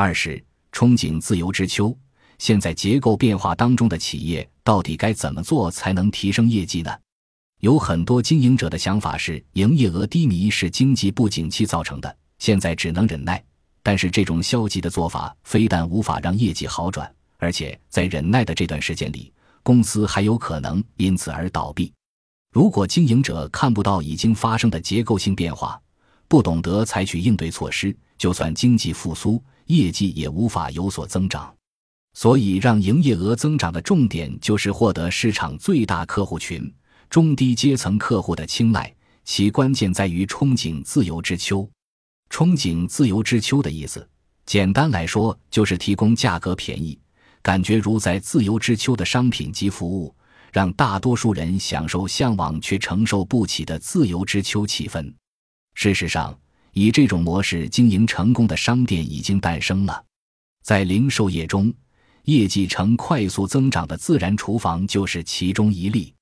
二是憧憬自由之秋。现在结构变化当中的企业到底该怎么做才能提升业绩呢？有很多经营者的想法是，营业额低迷是经济不景气造成的，现在只能忍耐。但是这种消极的做法，非但无法让业绩好转，而且在忍耐的这段时间里，公司还有可能因此而倒闭。如果经营者看不到已经发生的结构性变化，不懂得采取应对措施，就算经济复苏，业绩也无法有所增长。所以，让营业额增长的重点就是获得市场最大客户群中低阶层客户的青睐，其关键在于憧憬自由之秋。憧憬自由之秋的意思，简单来说就是提供价格便宜、感觉如在自由之秋的商品及服务，让大多数人享受向往却承受不起的自由之秋气氛。事实上，以这种模式经营成功的商店已经诞生了，在零售业中。业绩呈快速增长的自然厨房就是其中一例。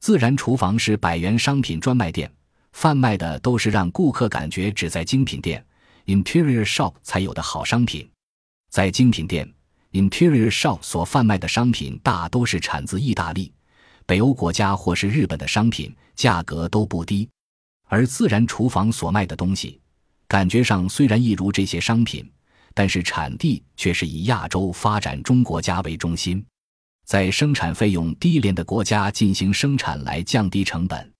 自然厨房是百元商品专卖店，贩卖的都是让顾客感觉只在精品店 （Interior Shop） 才有的好商品。在精品店 （Interior Shop） 所贩卖的商品大都是产自意大利、北欧国家或是日本的商品，价格都不低。而自然厨房所卖的东西，感觉上虽然一如这些商品。但是产地却是以亚洲发展中国家为中心，在生产费用低廉的国家进行生产来降低成本，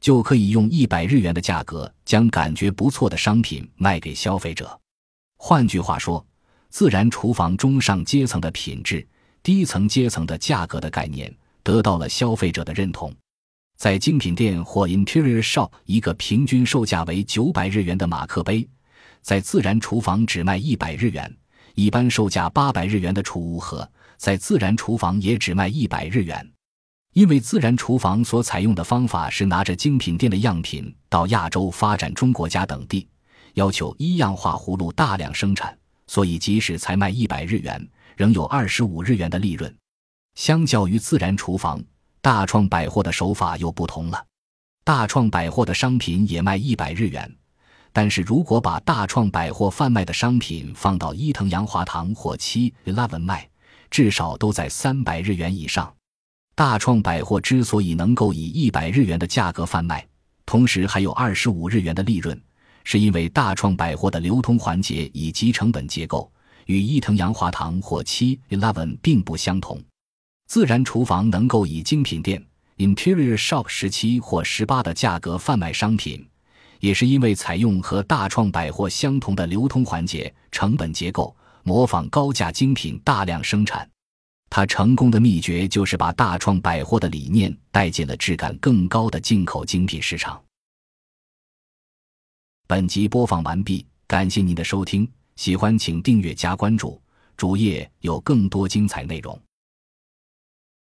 就可以用一百日元的价格将感觉不错的商品卖给消费者。换句话说，自然厨房中上阶层的品质、低层阶层的价格的概念得到了消费者的认同。在精品店或 Interior Shop，一个平均售价为九百日元的马克杯。在自然厨房只卖一百日元，一般售价八百日元的储物盒，在自然厨房也只卖一百日元。因为自然厨房所采用的方法是拿着精品店的样品到亚洲发展中国家等地，要求一样化葫芦大量生产，所以即使才卖一百日元，仍有二十五日元的利润。相较于自然厨房，大创百货的手法又不同了。大创百货的商品也卖一百日元。但是如果把大创百货贩卖的商品放到伊藤洋华堂或七 Eleven 卖，至少都在三百日元以上。大创百货之所以能够以一百日元的价格贩卖，同时还有二十五日元的利润，是因为大创百货的流通环节以及成本结构与伊藤洋华堂或七 Eleven 并不相同。自然厨房能够以精品店 Interior Shop 十七或十八的价格贩卖商品。也是因为采用和大创百货相同的流通环节、成本结构，模仿高价精品大量生产。它成功的秘诀就是把大创百货的理念带进了质感更高的进口精品市场。本集播放完毕，感谢您的收听，喜欢请订阅加关注，主页有更多精彩内容。